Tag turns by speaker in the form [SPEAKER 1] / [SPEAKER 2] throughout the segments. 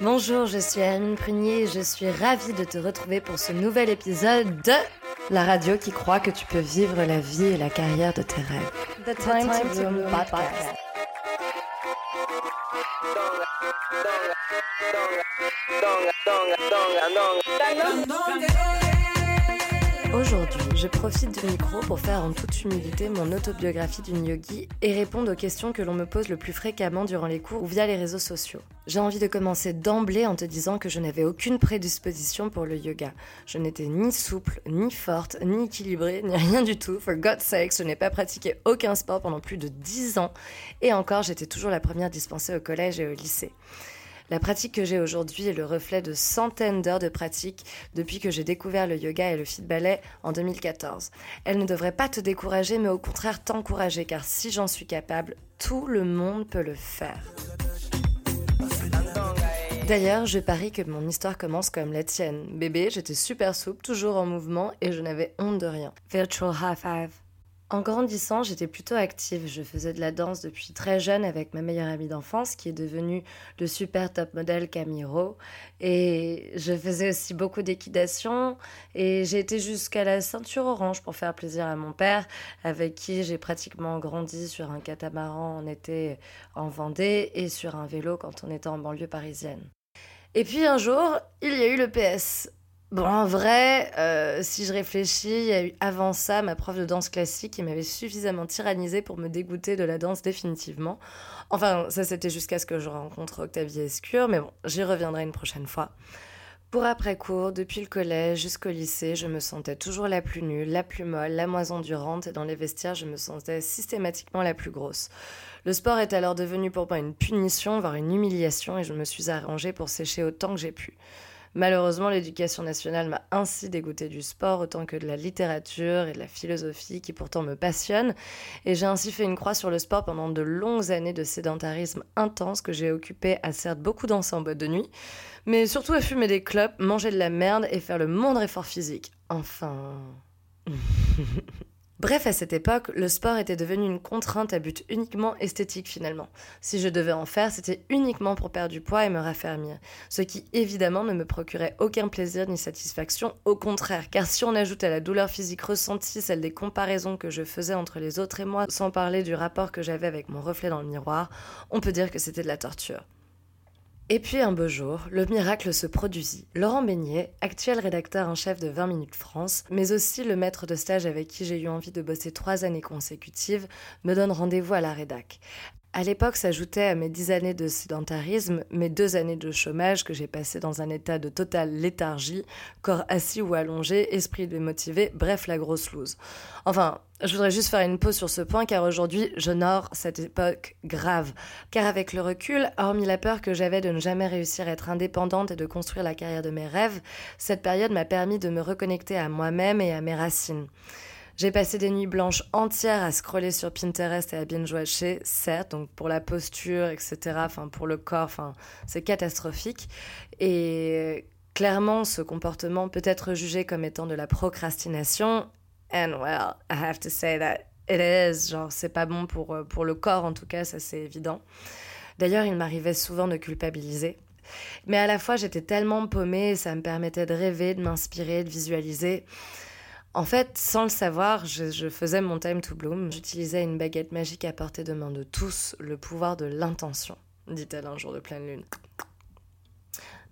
[SPEAKER 1] Bonjour, je suis Anne Prunier et je suis ravie de te retrouver pour ce nouvel épisode de la radio qui croit que tu peux vivre la vie et la carrière de tes rêves. The Time, to Bloom podcast. Aujourd'hui, je profite du micro pour faire en toute humilité mon autobiographie d'une yogi et répondre aux questions que l'on me pose le plus fréquemment durant les cours ou via les réseaux sociaux. J'ai envie de commencer d'emblée en te disant que je n'avais aucune prédisposition pour le yoga. Je n'étais ni souple, ni forte, ni équilibrée, ni rien du tout. For God's sake, je n'ai pas pratiqué aucun sport pendant plus de 10 ans et encore j'étais toujours la première dispensée au collège et au lycée. La pratique que j'ai aujourd'hui est le reflet de centaines d'heures de pratique depuis que j'ai découvert le yoga et le fit ballet en 2014. Elle ne devrait pas te décourager, mais au contraire t'encourager, car si j'en suis capable, tout le monde peut le faire. D'ailleurs, je parie que mon histoire commence comme la tienne. Bébé, j'étais super souple, toujours en mouvement et je n'avais honte de rien. Virtual high five. En grandissant, j'étais plutôt active. Je faisais de la danse depuis très jeune avec ma meilleure amie d'enfance qui est devenue le super top modèle Camiro. Et je faisais aussi beaucoup d'équitation et j'ai été jusqu'à la ceinture orange pour faire plaisir à mon père avec qui j'ai pratiquement grandi sur un catamaran en été en Vendée et sur un vélo quand on était en banlieue parisienne. Et puis un jour, il y a eu le PS. Bon, en vrai, euh, si je réfléchis, il y a eu avant ça ma prof de danse classique qui m'avait suffisamment tyrannisé pour me dégoûter de la danse définitivement. Enfin, ça c'était jusqu'à ce que je rencontre Octavie Escure, mais bon, j'y reviendrai une prochaine fois. Pour après-cours, depuis le collège jusqu'au lycée, je me sentais toujours la plus nulle, la plus molle, la moins endurante, et dans les vestiaires, je me sentais systématiquement la plus grosse. Le sport est alors devenu pour moi une punition, voire une humiliation, et je me suis arrangée pour sécher autant que j'ai pu. Malheureusement, l'éducation nationale m'a ainsi dégoûté du sport autant que de la littérature et de la philosophie qui pourtant me passionnent. Et j'ai ainsi fait une croix sur le sport pendant de longues années de sédentarisme intense que j'ai occupé à certes beaucoup danser en boîte de nuit, mais surtout à fumer des clopes, manger de la merde et faire le moindre effort physique. Enfin... Bref, à cette époque, le sport était devenu une contrainte à but uniquement esthétique finalement. Si je devais en faire, c'était uniquement pour perdre du poids et me raffermir. Ce qui évidemment ne me procurait aucun plaisir ni satisfaction, au contraire, car si on ajoute à la douleur physique ressentie celle des comparaisons que je faisais entre les autres et moi, sans parler du rapport que j'avais avec mon reflet dans le miroir, on peut dire que c'était de la torture. Et puis un beau jour, le miracle se produisit. Laurent Beignet, actuel rédacteur en chef de 20 minutes France, mais aussi le maître de stage avec qui j'ai eu envie de bosser trois années consécutives, me donne rendez-vous à la rédac. À l'époque s'ajoutaient à mes dix années de sédentarisme mes deux années de chômage que j'ai passé dans un état de totale léthargie, corps assis ou allongé, esprit démotivé, bref la grosse loose. Enfin, je voudrais juste faire une pause sur ce point car aujourd'hui j'honore cette époque grave. Car avec le recul, hormis la peur que j'avais de ne jamais réussir à être indépendante et de construire la carrière de mes rêves, cette période m'a permis de me reconnecter à moi-même et à mes racines. J'ai passé des nuits blanches entières à scroller sur Pinterest et à binge-watcher, certes, donc pour la posture, etc., enfin pour le corps, enfin c'est catastrophique. Et clairement, ce comportement peut être jugé comme étant de la procrastination. And well, I have to say that it is. Genre, c'est pas bon pour, pour le corps, en tout cas, ça c'est évident. D'ailleurs, il m'arrivait souvent de culpabiliser. Mais à la fois, j'étais tellement paumée, ça me permettait de rêver, de m'inspirer, de visualiser. En fait, sans le savoir, je, faisais mon time to bloom. J'utilisais une baguette magique à portée de main de tous, le pouvoir de l'intention, dit-elle un jour de pleine lune.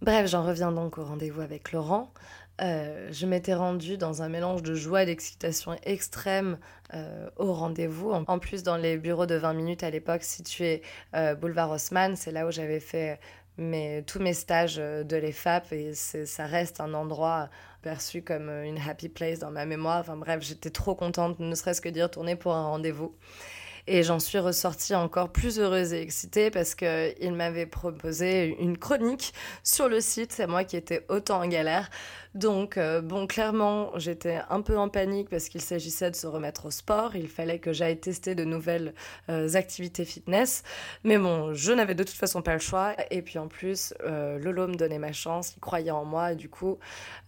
[SPEAKER 1] Bref, j'en reviens donc au rendez-vous avec Laurent. Euh, je m'étais rendue dans un mélange de joie et d'excitation extrême euh, au rendez-vous. En plus, dans les bureaux de 20 minutes à l'époque situés euh, boulevard Haussmann, c'est là où j'avais fait mais tous mes stages de l'EFAP et ça reste un endroit perçu comme euh, une happy place dans ma mémoire. Enfin bref, j'étais trop contente, ne serait-ce que d'y retourner pour un rendez-vous. Et j'en suis ressortie encore plus heureuse et excitée parce qu'il m'avait proposé une chronique sur le site. C'est moi qui étais autant en galère. Donc, euh, bon, clairement, j'étais un peu en panique parce qu'il s'agissait de se remettre au sport. Il fallait que j'aille tester de nouvelles euh, activités fitness. Mais bon, je n'avais de toute façon pas le choix. Et puis en plus, euh, Lolo me donnait ma chance, il croyait en moi. Et du coup,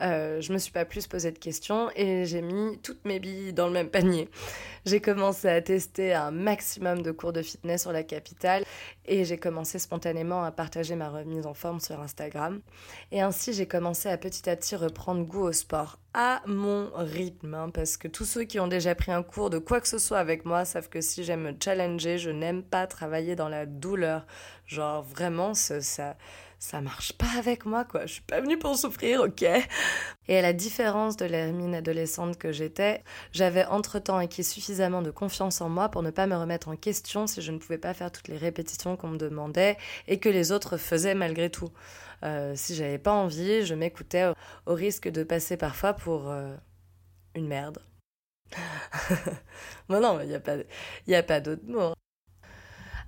[SPEAKER 1] je me suis pas plus posé de questions et j'ai mis toutes mes billes dans le même panier. J'ai commencé à tester un maximum de cours de fitness sur la capitale et j'ai commencé spontanément à partager ma remise en forme sur Instagram. Et ainsi, j'ai commencé à petit à petit reprendre goût au sport à mon rythme, hein, parce que tous ceux qui ont déjà pris un cours de quoi que ce soit avec moi savent que si j'aime me challenger, je n'aime pas travailler dans la douleur. Genre vraiment, ça, ça, marche pas avec moi, quoi. Je suis pas venue pour souffrir, ok Et à la différence de l'hermine adolescente que j'étais, j'avais entre-temps acquis suffisamment de confiance en moi pour ne pas me remettre en question si je ne pouvais pas faire toutes les répétitions qu'on me demandait et que les autres faisaient malgré tout. Euh, si j'avais pas envie, je m'écoutais au, risque de passer parfois pour euh, une merde. bon non, il n'y a pas, y a pas d'autre mot.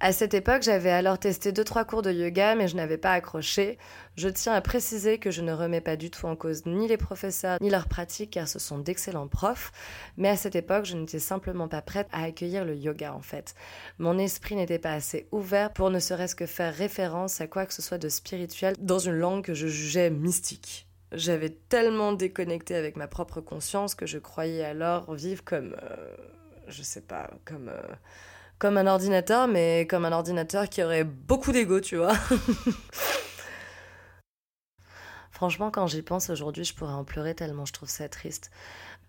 [SPEAKER 1] À cette époque, j'avais alors testé 2-3 cours de yoga, mais je n'avais pas accroché. Je tiens à préciser que je ne remets pas du tout en cause ni les professeurs ni leurs pratiques, car ce sont d'excellents profs. Mais à cette époque, je n'étais simplement pas prête à accueillir le yoga, en fait. Mon esprit n'était pas assez ouvert pour ne serait-ce que faire référence à quoi que ce soit de spirituel dans une langue que je jugeais mystique. J'avais tellement déconnecté avec ma propre conscience que je croyais alors vivre comme. Euh, je sais pas, comme. Euh, comme un ordinateur, mais comme un ordinateur qui aurait beaucoup d'ego, tu vois. Franchement, quand j'y pense aujourd'hui, je pourrais en pleurer tellement je trouve ça triste.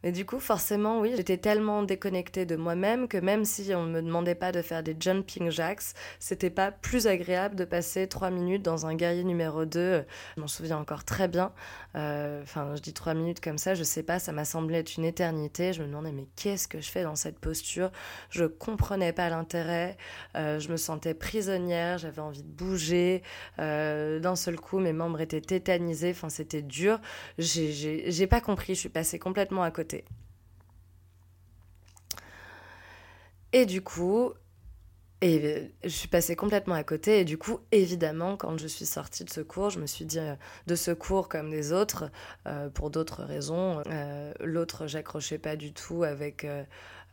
[SPEAKER 1] Mais du coup, forcément, oui, j'étais tellement déconnectée de moi-même que même si on ne me demandait pas de faire des jumping jacks, c'était pas plus agréable de passer trois minutes dans un guerrier numéro 2. Je m'en souviens encore très bien. Euh, enfin, je dis trois minutes comme ça, je sais pas, ça m'a semblé être une éternité. Je me demandais, mais qu'est-ce que je fais dans cette posture? Je comprenais pas l'intérêt. Euh, je me sentais prisonnière, j'avais envie de bouger. Euh, d'un seul coup, mes membres étaient tétanisés. Enfin, c'était dur. J'ai pas compris, je suis passée complètement à côté et du coup, et euh, je suis passée complètement à côté. Et du coup, évidemment, quand je suis sortie de ce cours, je me suis dit euh, de ce cours comme des autres, euh, pour d'autres raisons. L'autre, j'accrochais pas du tout avec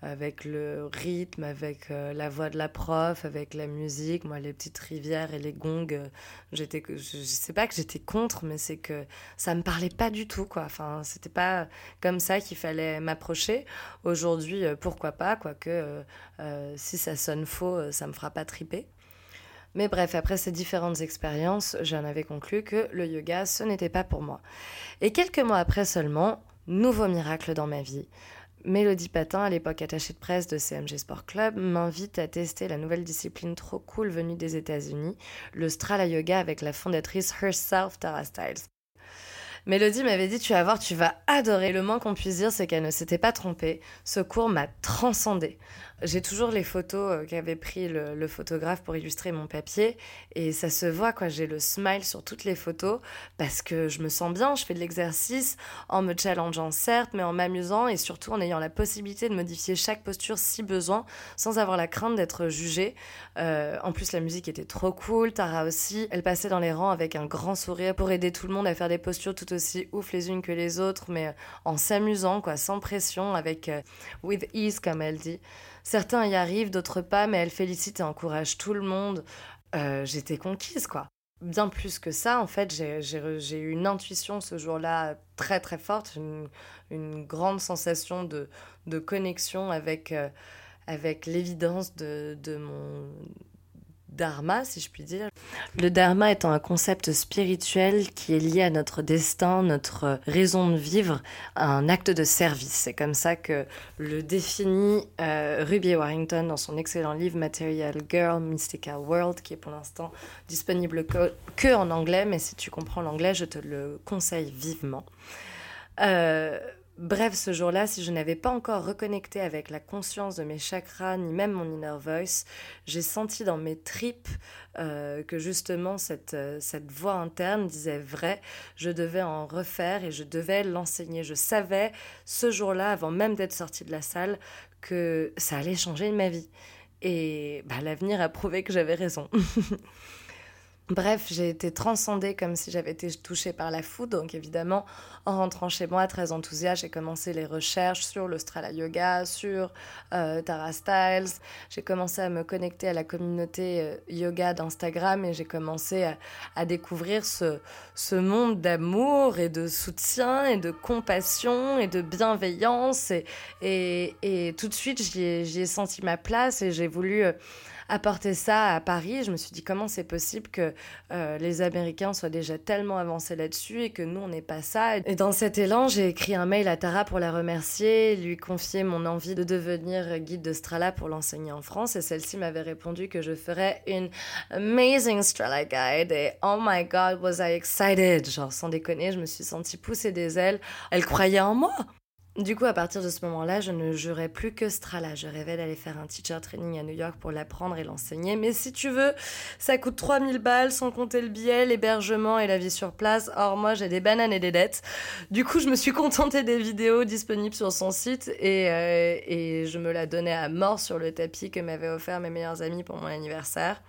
[SPEAKER 1] avec le rythme, avec euh, la voix de la prof, avec la musique. Moi, les petites rivières et les gongs, euh, j'étais, je, je, sais pas que j'étais contre, mais c'est que ça me parlait pas du tout, quoi. Enfin, c'était pas comme ça qu'il fallait m'approcher. Aujourd'hui, euh, pourquoi pas, quoique si ça sonne faux, ça me fera pas triper. Mais bref, après ces différentes expériences, j'en avais conclu que le yoga, ce n'était pas pour moi. Et quelques mois après seulement, nouveau miracle dans ma vie. Mélodie Patin, à l'époque attachée de presse de CMG Sport Club, m'invite à tester la nouvelle discipline trop cool venue des États-Unis, le Strala Yoga avec la fondatrice Herself Tara Styles. Mélodie m'avait dit Tu vas voir, tu vas adorer. Le moins qu'on puisse dire, c'est qu'elle ne s'était pas trompée. Ce cours m'a transcendée. J'ai toujours les photos euh, qu'avait pris le, photographe pour illustrer mon papier et ça se voit quoi. J'ai le smile sur toutes les photos parce que je me sens bien. Je fais de l'exercice en me challengeant certes, mais en m'amusant et surtout en ayant la possibilité de modifier chaque posture si besoin, sans avoir la crainte d'être jugée. Euh, en plus, la musique était trop cool. Tara aussi, elle passait dans les rangs avec un grand sourire pour aider tout le monde à faire des postures tout aussi ouf les unes que les autres, mais en s'amusant quoi, sans pression, avec with ease comme elle dit. Certains y arrivent, d'autres pas, mais elle félicite et encourage tout le monde. Euh, j'étais conquise, quoi. Bien plus que ça, en fait, j'ai eu une intuition ce jour-là très très forte, une, grande sensation de, connexion avec, euh, avec l'évidence de, de, mon, dharma, si je puis dire. Le dharma étant un concept spirituel qui est lié à notre destin, notre raison de vivre, un acte de service. C'est comme ça que le définit euh, Ruby Warrington dans son excellent livre Material Girl, Mystical World, qui est pour l'instant disponible que, en anglais, mais si tu comprends l'anglais, je te le conseille vivement. Euh, Bref, ce jour-là, si je n'avais pas encore reconnecté avec la conscience de mes chakras, ni même mon inner voice, j'ai senti dans mes tripes euh, que justement cette, euh, cette voix interne disait vrai, je devais en refaire et je devais l'enseigner. Je savais ce jour-là, avant même d'être sortie de la salle, que ça allait changer ma vie. Et bah, l'avenir a prouvé que j'avais raison. Bref, j'ai été transcendée comme si j'avais été touchée par la foudre. Donc évidemment, en rentrant chez moi, très enthousiaste, j'ai commencé les recherches sur l'Australa Yoga, sur euh, Tara Styles. J'ai commencé à me connecter à la communauté euh, yoga d'Instagram et j'ai commencé à, découvrir ce, monde d'amour et de soutien et de compassion et de bienveillance. Et, tout de suite, j'y ai, ai, senti ma place et j'ai voulu... Euh, apporter ça à Paris. Je me suis dit comment c'est possible que euh, les Américains soient déjà tellement avancés là-dessus et que nous, on n'ait pas ça? Et dans cet élan, j'ai écrit un mail à Tara pour la remercier, lui confier mon envie de devenir guide de Strala pour l'enseigner en France. Et celle-ci m'avait répondu que je ferais une amazing Strala guide. Et oh my god, was I excited! Genre, sans déconner, je me suis sentie pousser des ailes. Elle croyait en moi. Du coup, à partir de ce moment-là, je ne jurais plus que Strala. Je rêvais d'aller faire un teacher training à New York pour l'apprendre et l'enseigner. Mais si tu veux, ça coûte 3000 balles sans compter le billet, l'hébergement et la vie sur place. Or, moi, j'ai des bananes et des dettes. Du coup, je me suis contentée des vidéos disponibles sur son site et, euh, et je me la donnais à mort sur le tapis que m'avaient offert mes meilleurs amis pour mon anniversaire.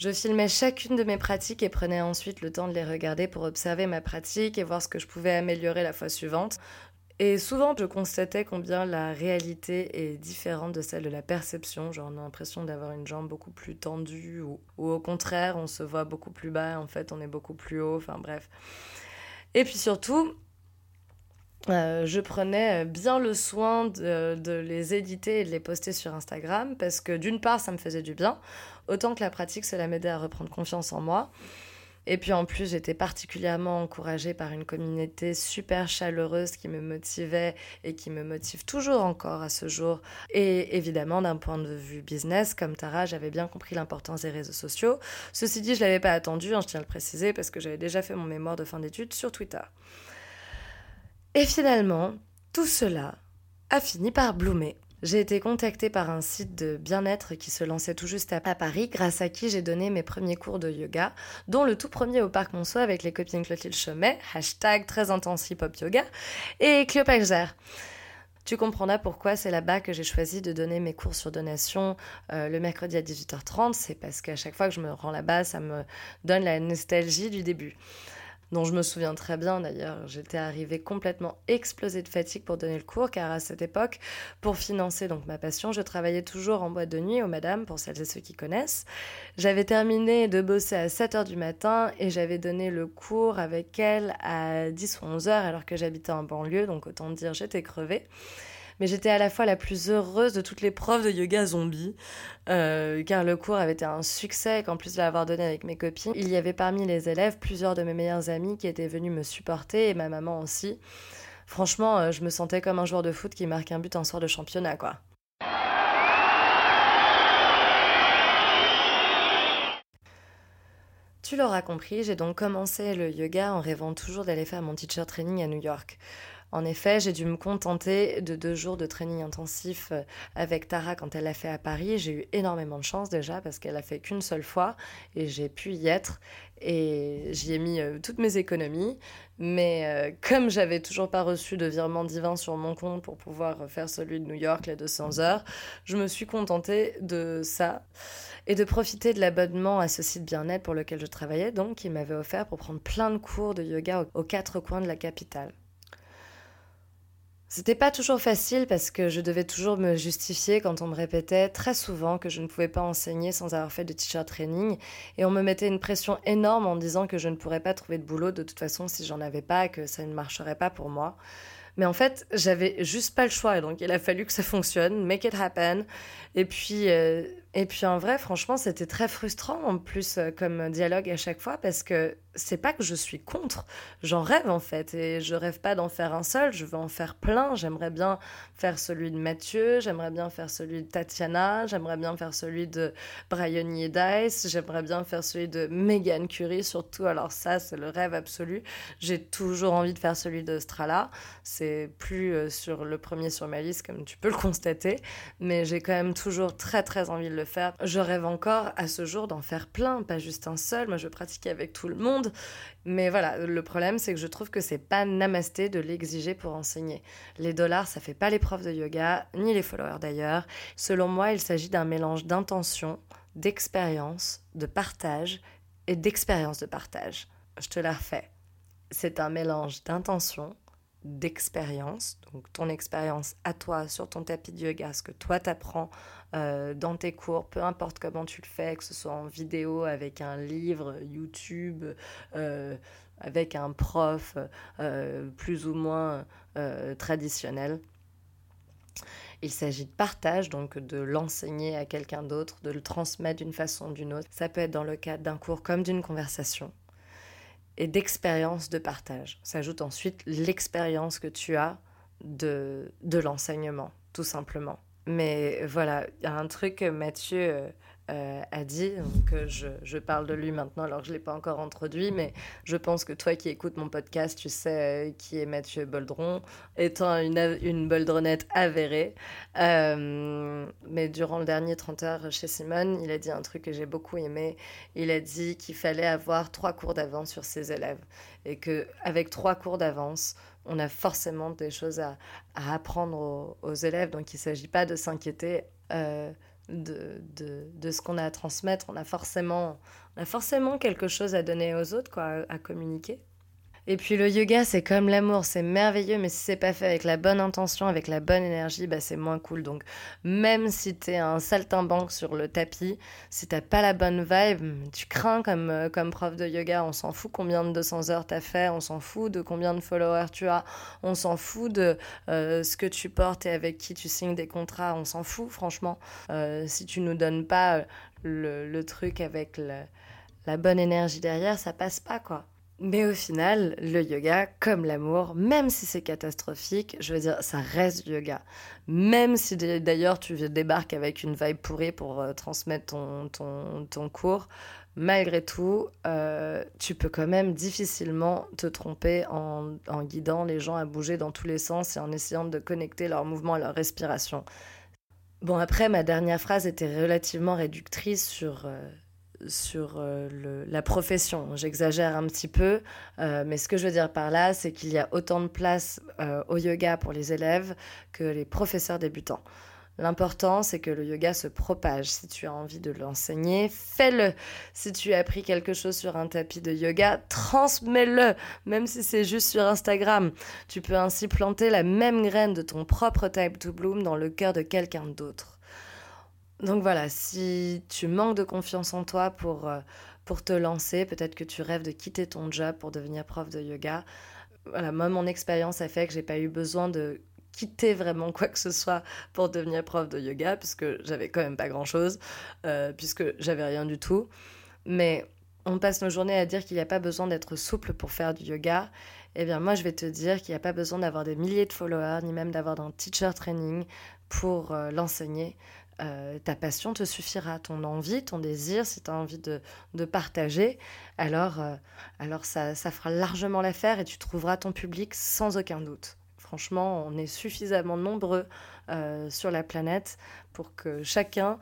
[SPEAKER 1] Je filmais chacune de mes pratiques et prenais ensuite le temps de les regarder pour observer ma pratique et voir ce que je pouvais améliorer la fois suivante. Et souvent, je constatais combien la réalité est différente de celle de la perception. Genre, on a l'impression d'avoir une jambe beaucoup plus tendue, ou, au contraire, on se voit beaucoup plus bas, en fait, on est beaucoup plus haut, enfin bref. Et puis surtout, euh, je prenais bien le soin de, les éditer et de les poster sur Instagram parce que d'une part, ça me faisait du bien, autant que la pratique, cela m'aidait à reprendre confiance en moi. Et puis en plus, j'étais particulièrement encouragée par une communauté super chaleureuse qui me motivait et qui me motive toujours encore à ce jour. Et évidemment, d'un point de vue business, comme Tara, j'avais bien compris l'importance des réseaux sociaux. Ceci dit, je l'avais pas attendu, hein, je tiens à le préciser, parce que j'avais déjà fait mon mémoire de fin d'études sur Twitter. Et finalement, tout cela a fini par bloomer. J'ai été contactée par un site de bien-être qui se lançait tout juste à Paris, grâce à qui j'ai donné mes premiers cours de yoga, dont le tout premier au Parc Monceau avec les copines Clotilde Chomet, hashtag très intense hip-hop yoga, et Cléopâtre tu comprendras pourquoi c'est là-bas que j'ai choisi de donner mes cours sur donation euh, le mercredi à 18h30. C'est parce qu'à chaque fois que je me rends là-bas, ça me donne la nostalgie du début dont je me souviens très bien d'ailleurs. J'étais arrivée complètement explosée de fatigue pour donner le cours, car à cette époque, pour financer donc ma passion, je travaillais toujours en boîte de nuit au Madame, pour celles et ceux qui connaissent. J'avais terminé de bosser à 7 h du matin et j'avais donné le cours avec elle à 10 ou 11 h alors que j'habitais en banlieue, donc autant dire j'étais crevée mais j'étais à la fois la plus heureuse de toutes les profs de yoga zombie, euh, car le cours avait été un succès et qu'en plus de l'avoir donné avec mes copines, il y avait parmi les élèves plusieurs de mes meilleurs amis qui étaient venus me supporter et ma maman aussi. Franchement, euh, je me sentais comme un joueur de foot qui marque un but en soir de championnat, quoi. Tu l'auras compris, j'ai donc commencé le yoga en rêvant toujours d'aller faire mon teacher training à New York. En effet, j'ai dû me contenter de deux jours de training intensif euh, avec Tara quand elle l'a fait à Paris. J'ai eu énormément de chance déjà parce qu'elle l'a fait qu'une seule fois et j'ai pu y être et j'y ai mis euh, toutes mes économies. Mais euh, comme j'avais toujours pas reçu de virement divin sur mon compte pour pouvoir faire celui de New York, les 200 heures, je me suis contentée de ça et de profiter de l'abonnement à ce site bien-être pour lequel je travaillais, donc qui m'avait offert pour prendre plein de cours de yoga aux quatre coins de la capitale. C'était pas toujours facile parce que je devais toujours me justifier quand on me répétait très souvent que je ne pouvais pas enseigner sans avoir fait de teacher training et on me mettait une pression énorme en disant que je ne pourrais pas trouver de boulot de toute façon si j'en avais pas, que ça ne marcherait pas pour moi. Mais en fait, j'avais juste pas le choix et donc il a fallu que ça fonctionne, make it happen. Et puis, euh, et puis en vrai, franchement, c'était très frustrant en plus euh, comme dialogue à chaque fois parce que c'est pas que je suis contre, j'en rêve en fait et je rêve pas d'en faire un seul, je veux en faire plein. J'aimerais bien faire celui de Mathieu, j'aimerais bien faire celui de Tatiana, j'aimerais bien faire celui de Brian Dice, j'aimerais bien faire celui de Megan Curie surtout. Alors ça, c'est le rêve absolu. J'ai toujours envie de faire celui de Strala. C'est plus euh, sur le premier sur ma liste comme tu peux le constater, mais j'ai quand même toujours très très envie de faire. Je rêve encore à ce jour d'en faire plein, pas juste un seul. Moi, je veux pratiquer avec tout le monde. Mais voilà, le problème, c'est que je trouve que c'est pas namasté de l'exiger pour enseigner. Les dollars, ça fait pas les profs de yoga, ni les followers d'ailleurs. Selon moi, il s'agit d'un mélange d'intention, d'expérience, de partage et d'expérience de partage. Je te la refais. C'est un mélange d'intention, d'expérience, donc ton expérience à toi sur ton tapis de yoga, ce que toi t'apprends euh, dans tes cours, peu importe comment tu le fais, que ce soit en vidéo, avec un livre, YouTube, euh, avec un prof euh, plus ou moins traditionnel. Il s'agit de partage, donc de l'enseigner à quelqu'un d'autre, de le transmettre d'une façon ou d'une autre. Ça peut être dans le cadre d'un cours comme d'une conversation. Et d'expérience de partage. S'ajoute ensuite l'expérience que tu as de, de l'enseignement, tout simplement. Mais voilà, il y a un truc que Mathieu euh, euh, a dit, donc euh, je, je, parle de lui maintenant alors que je ne l'ai pas encore introduit, mais je pense que toi qui écoutes mon podcast, tu sais qui est Mathieu Boldron, étant une, une boldronette avérée. mais durant le dernier 30 heures chez Simone, il a dit un truc que j'ai beaucoup aimé. Il a dit qu'il fallait avoir trois cours d'avance sur ses élèves et qu'avec trois cours d'avance, on a forcément des choses à, apprendre aux, élèves. Donc il ne s'agit pas de s'inquiéter euh, de, de, ce qu'on a à transmettre. On a, forcément, on a forcément quelque chose à donner aux autres, quoi, à communiquer. Et puis le yoga, c'est comme l'amour, c'est merveilleux, mais si c'est pas fait avec la bonne intention, avec la bonne énergie, bah c'est moins cool. Donc même si t'es un saltimbanque sur le tapis, si t'as pas la bonne vibe, tu crains comme, euh, comme prof de yoga, on s'en fout combien de 200 heures t'as fait, on s'en fout de combien de followers tu as, on s'en fout de euh, ce que tu portes et avec qui tu signes des contrats, on s'en fout franchement. Euh, si tu nous donnes pas le, le truc avec la bonne énergie derrière, ça passe pas quoi. Mais au final, le yoga, comme l'amour, même si c'est catastrophique, je veux dire, ça reste yoga. Même si d'ailleurs tu débarques avec une vibe pourrie pour euh, transmettre ton, ton, ton, cours, malgré tout, euh, tu peux quand même difficilement te tromper en, guidant les gens à bouger dans tous les sens et en essayant de connecter leurs mouvements à leur respiration. Bon, après, ma dernière phrase était relativement réductrice sur... Euh, sur euh, la profession. J'exagère un petit peu, euh, mais ce que je veux dire par là, c'est qu'il y a autant de place euh, au yoga pour les élèves que les professeurs débutants. L'important, c'est que le yoga se propage. Si tu as envie de l'enseigner, fais-le. Si tu as appris quelque chose sur un tapis de yoga, transmets-le, même si c'est juste sur Instagram. Tu peux ainsi planter la même graine de ton propre type to bloom dans le cœur de quelqu'un d'autre. Donc voilà, si tu manques de confiance en toi pour, euh, pour te lancer, peut-être que tu rêves de quitter ton job pour devenir prof de yoga. Voilà, moi, mon expérience a fait que j'ai pas eu besoin de quitter vraiment quoi que ce soit pour devenir prof de yoga, puisque j'avais quand même pas grand-chose, euh, puisque j'avais rien du tout. Mais on passe nos journées à dire qu'il n'y a pas besoin d'être souple pour faire du yoga. Eh bien, moi, je vais te dire qu'il n'y a pas besoin d'avoir des milliers de followers, ni même d'avoir un teacher training pour euh, l'enseigner. Euh, ta passion te suffira, ton envie, ton désir, si tu as envie de, de partager, alors, euh, alors ça, ça fera largement l'affaire et tu trouveras ton public sans aucun doute. Franchement, on est suffisamment nombreux euh, sur la planète pour que chacun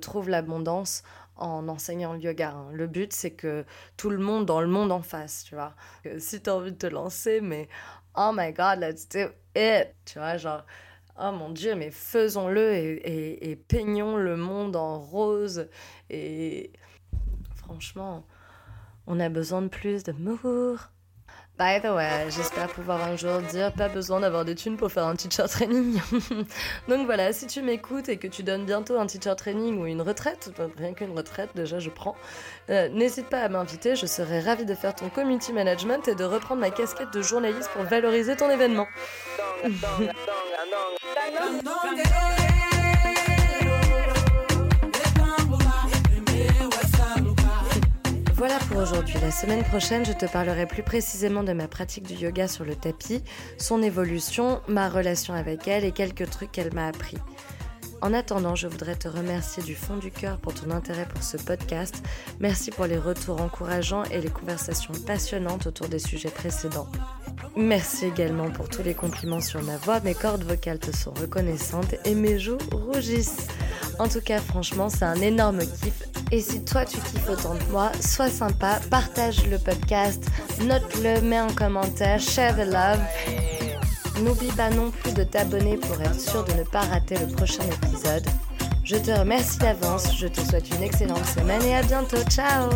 [SPEAKER 1] trouve l'abondance en enseignant le yoga. Hein. Le but, c'est que tout le monde dans le monde en fasse, tu vois. si tu as envie de te lancer, mais oh my god, let's do it, tu vois, genre Oh mon Dieu, mais faisons-le et, peignons le monde en rose. Et franchement, on a besoin de plus d'amour. By the way, j'espère pouvoir un jour dire pas besoin d'avoir des thunes pour faire un teacher training. Donc voilà, si tu m'écoutes et que tu donnes bientôt un teacher training ou une retraite, rien qu'une retraite déjà je prends, euh, n'hésite pas à m'inviter, je serai ravie de faire ton community management et de reprendre ma casquette de journaliste pour valoriser ton événement. aujourd'hui. La semaine prochaine, je te parlerai plus précisément de ma pratique du yoga sur le tapis, son évolution, ma relation avec elle et quelques trucs qu'elle m'a appris. En attendant, je voudrais te remercier du fond du cœur pour ton intérêt pour ce podcast. Merci pour les retours encourageants et les conversations passionnantes autour des sujets précédents. Merci également pour tous les compliments sur ma voix. Mes cordes vocales te sont reconnaissantes et mes joues rougissent. En tout cas, franchement, c'est un énorme kiff. Et si toi tu kiffes autant que moi, sois sympa, partage le podcast, note-le, mets un commentaire, share the love. N'oublie pas non plus de t'abonner pour être sûr de ne pas rater le prochain épisode. Je te remercie d'avance, je te souhaite une excellente semaine et à bientôt. Ciao